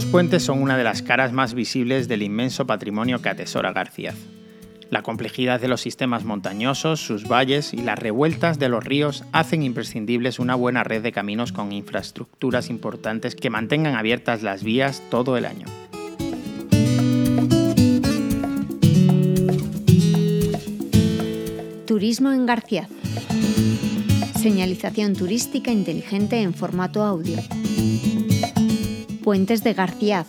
Los puentes son una de las caras más visibles del inmenso patrimonio que atesora García. La complejidad de los sistemas montañosos, sus valles y las revueltas de los ríos hacen imprescindibles una buena red de caminos con infraestructuras importantes que mantengan abiertas las vías todo el año. Turismo en García. Señalización turística inteligente en formato audio. Puentes de García.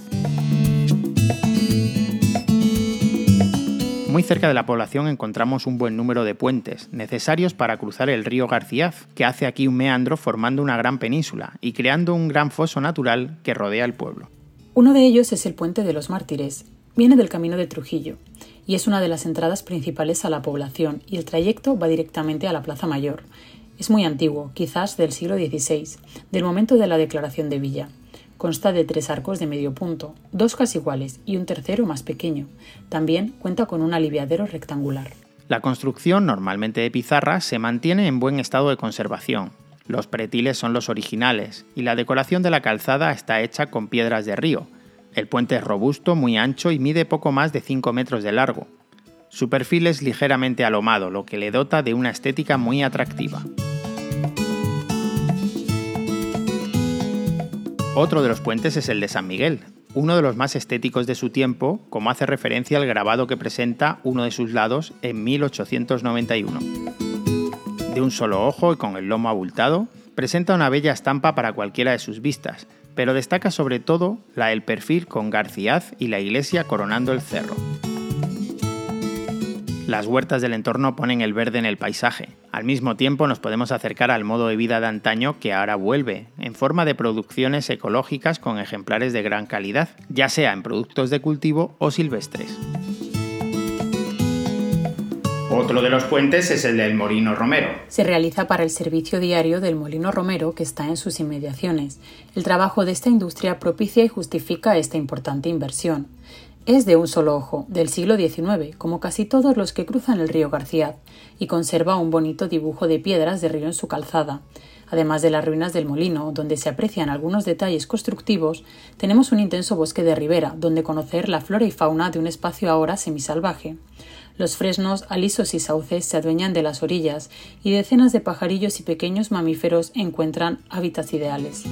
Muy cerca de la población encontramos un buen número de puentes, necesarios para cruzar el río Garciaz, que hace aquí un meandro formando una gran península y creando un gran foso natural que rodea el pueblo. Uno de ellos es el Puente de los Mártires. Viene del camino de Trujillo y es una de las entradas principales a la población y el trayecto va directamente a la Plaza Mayor. Es muy antiguo, quizás del siglo XVI, del momento de la declaración de Villa. Consta de tres arcos de medio punto, dos casi iguales y un tercero más pequeño. También cuenta con un aliviadero rectangular. La construcción, normalmente de pizarra, se mantiene en buen estado de conservación. Los pretiles son los originales y la decoración de la calzada está hecha con piedras de río. El puente es robusto, muy ancho y mide poco más de 5 metros de largo. Su perfil es ligeramente alomado, lo que le dota de una estética muy atractiva. Otro de los puentes es el de San Miguel, uno de los más estéticos de su tiempo, como hace referencia al grabado que presenta uno de sus lados en 1891. De un solo ojo y con el lomo abultado, presenta una bella estampa para cualquiera de sus vistas, pero destaca sobre todo la del perfil con Garciaz y la iglesia coronando el cerro. Las huertas del entorno ponen el verde en el paisaje. Al mismo tiempo nos podemos acercar al modo de vida de antaño que ahora vuelve, en forma de producciones ecológicas con ejemplares de gran calidad, ya sea en productos de cultivo o silvestres. Otro de los puentes es el del Molino Romero. Se realiza para el servicio diario del Molino Romero que está en sus inmediaciones. El trabajo de esta industria propicia y justifica esta importante inversión. Es de un solo ojo, del siglo XIX, como casi todos los que cruzan el río García, y conserva un bonito dibujo de piedras de río en su calzada. Además de las ruinas del molino, donde se aprecian algunos detalles constructivos, tenemos un intenso bosque de ribera, donde conocer la flora y fauna de un espacio ahora semisalvaje. Los fresnos, alisos y sauces se adueñan de las orillas, y decenas de pajarillos y pequeños mamíferos encuentran hábitats ideales.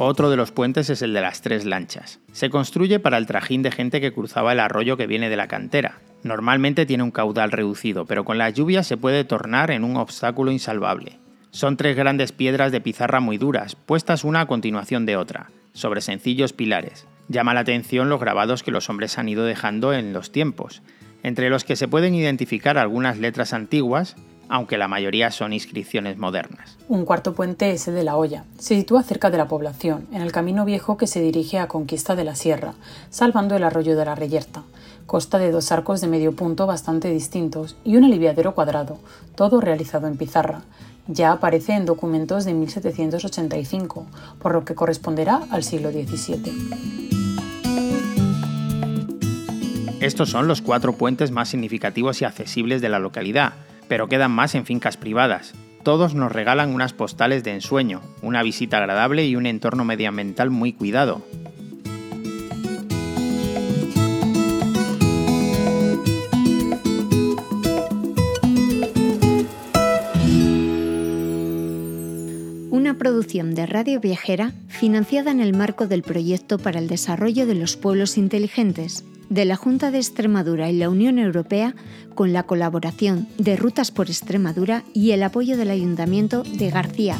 Otro de los puentes es el de las tres lanchas. Se construye para el trajín de gente que cruzaba el arroyo que viene de la cantera. Normalmente tiene un caudal reducido, pero con las lluvias se puede tornar en un obstáculo insalvable. Son tres grandes piedras de pizarra muy duras, puestas una a continuación de otra, sobre sencillos pilares. Llama la atención los grabados que los hombres han ido dejando en los tiempos, entre los que se pueden identificar algunas letras antiguas aunque la mayoría son inscripciones modernas. Un cuarto puente es el de La Hoya. Se sitúa cerca de la población, en el camino viejo que se dirige a Conquista de la Sierra, salvando el arroyo de la Reyerta. Consta de dos arcos de medio punto bastante distintos y un aliviadero cuadrado, todo realizado en pizarra. Ya aparece en documentos de 1785, por lo que corresponderá al siglo XVII. Estos son los cuatro puentes más significativos y accesibles de la localidad, pero quedan más en fincas privadas. Todos nos regalan unas postales de ensueño, una visita agradable y un entorno medioambiental muy cuidado. Una producción de Radio Viajera financiada en el marco del proyecto para el desarrollo de los pueblos inteligentes de la Junta de Extremadura y la Unión Europea con la colaboración de Rutas por Extremadura y el apoyo del Ayuntamiento de García.